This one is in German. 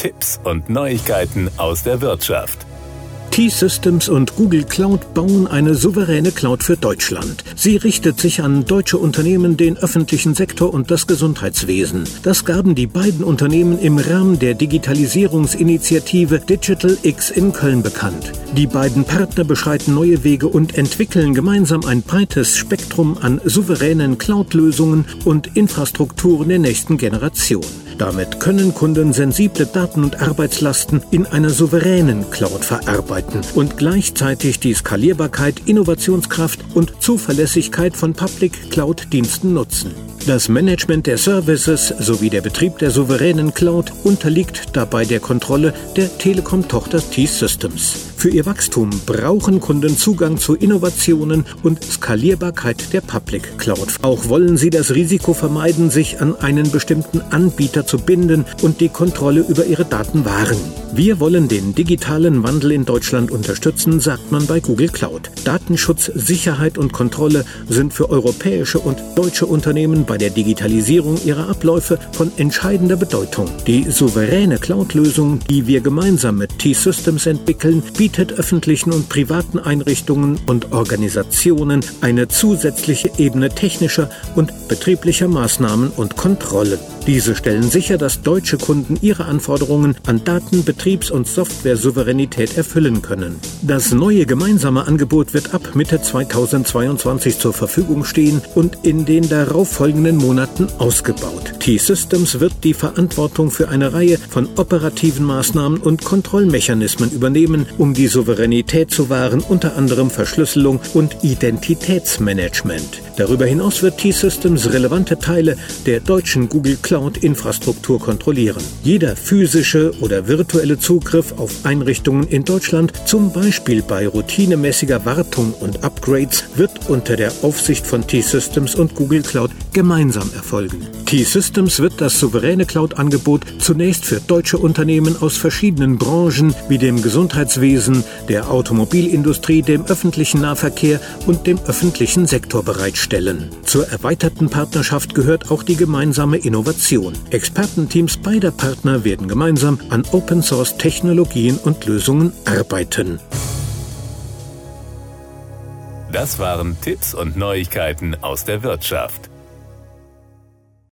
Tipps und Neuigkeiten aus der Wirtschaft. T-Systems und Google Cloud bauen eine souveräne Cloud für Deutschland. Sie richtet sich an deutsche Unternehmen, den öffentlichen Sektor und das Gesundheitswesen. Das gaben die beiden Unternehmen im Rahmen der Digitalisierungsinitiative Digital X in Köln bekannt. Die beiden Partner beschreiten neue Wege und entwickeln gemeinsam ein breites Spektrum an souveränen Cloud-Lösungen und Infrastrukturen der nächsten Generation. Damit können Kunden sensible Daten und Arbeitslasten in einer souveränen Cloud verarbeiten und gleichzeitig die Skalierbarkeit, Innovationskraft und Zuverlässigkeit von Public Cloud-Diensten nutzen. Das Management der Services sowie der Betrieb der souveränen Cloud unterliegt dabei der Kontrolle der Telekom-Tochter T-Systems. Für ihr Wachstum brauchen Kunden Zugang zu Innovationen und Skalierbarkeit der Public Cloud. Auch wollen sie das Risiko vermeiden, sich an einen bestimmten Anbieter zu binden und die Kontrolle über ihre Daten wahren. Wir wollen den digitalen Wandel in Deutschland unterstützen, sagt man bei Google Cloud. Datenschutz, Sicherheit und Kontrolle sind für europäische und deutsche Unternehmen bei der Digitalisierung ihrer Abläufe von entscheidender Bedeutung. Die souveräne Cloud-Lösung, die wir gemeinsam mit T-Systems entwickeln, bietet öffentlichen und privaten Einrichtungen und Organisationen eine zusätzliche Ebene technischer und betrieblicher Maßnahmen und Kontrollen. Diese stellen sicher, dass deutsche Kunden ihre Anforderungen an Daten-, Betriebs- und Software-Souveränität erfüllen können. Das neue gemeinsame Angebot wird ab Mitte 2022 zur Verfügung stehen und in den darauffolgenden Monaten ausgebaut. T-Systems wird die Verantwortung für eine Reihe von operativen Maßnahmen und Kontrollmechanismen übernehmen, um die Souveränität zu wahren, unter anderem Verschlüsselung und Identitätsmanagement. Darüber hinaus wird T-Systems relevante Teile der deutschen Google Cloud-Infrastruktur kontrollieren. Jeder physische oder virtuelle Zugriff auf Einrichtungen in Deutschland, zum Beispiel bei routinemäßiger Wartung und Upgrades, wird unter der Aufsicht von T-Systems und Google Cloud gemeinsam erfolgen. T-Systems wird das souveräne Cloud-Angebot zunächst für deutsche Unternehmen aus verschiedenen Branchen wie dem Gesundheitswesen, der Automobilindustrie, dem öffentlichen Nahverkehr und dem öffentlichen Sektor bereitstellen. Zur erweiterten Partnerschaft gehört auch die gemeinsame Innovation. Expertenteams beider Partner werden gemeinsam an Open-Source-Technologien und Lösungen arbeiten. Das waren Tipps und Neuigkeiten aus der Wirtschaft.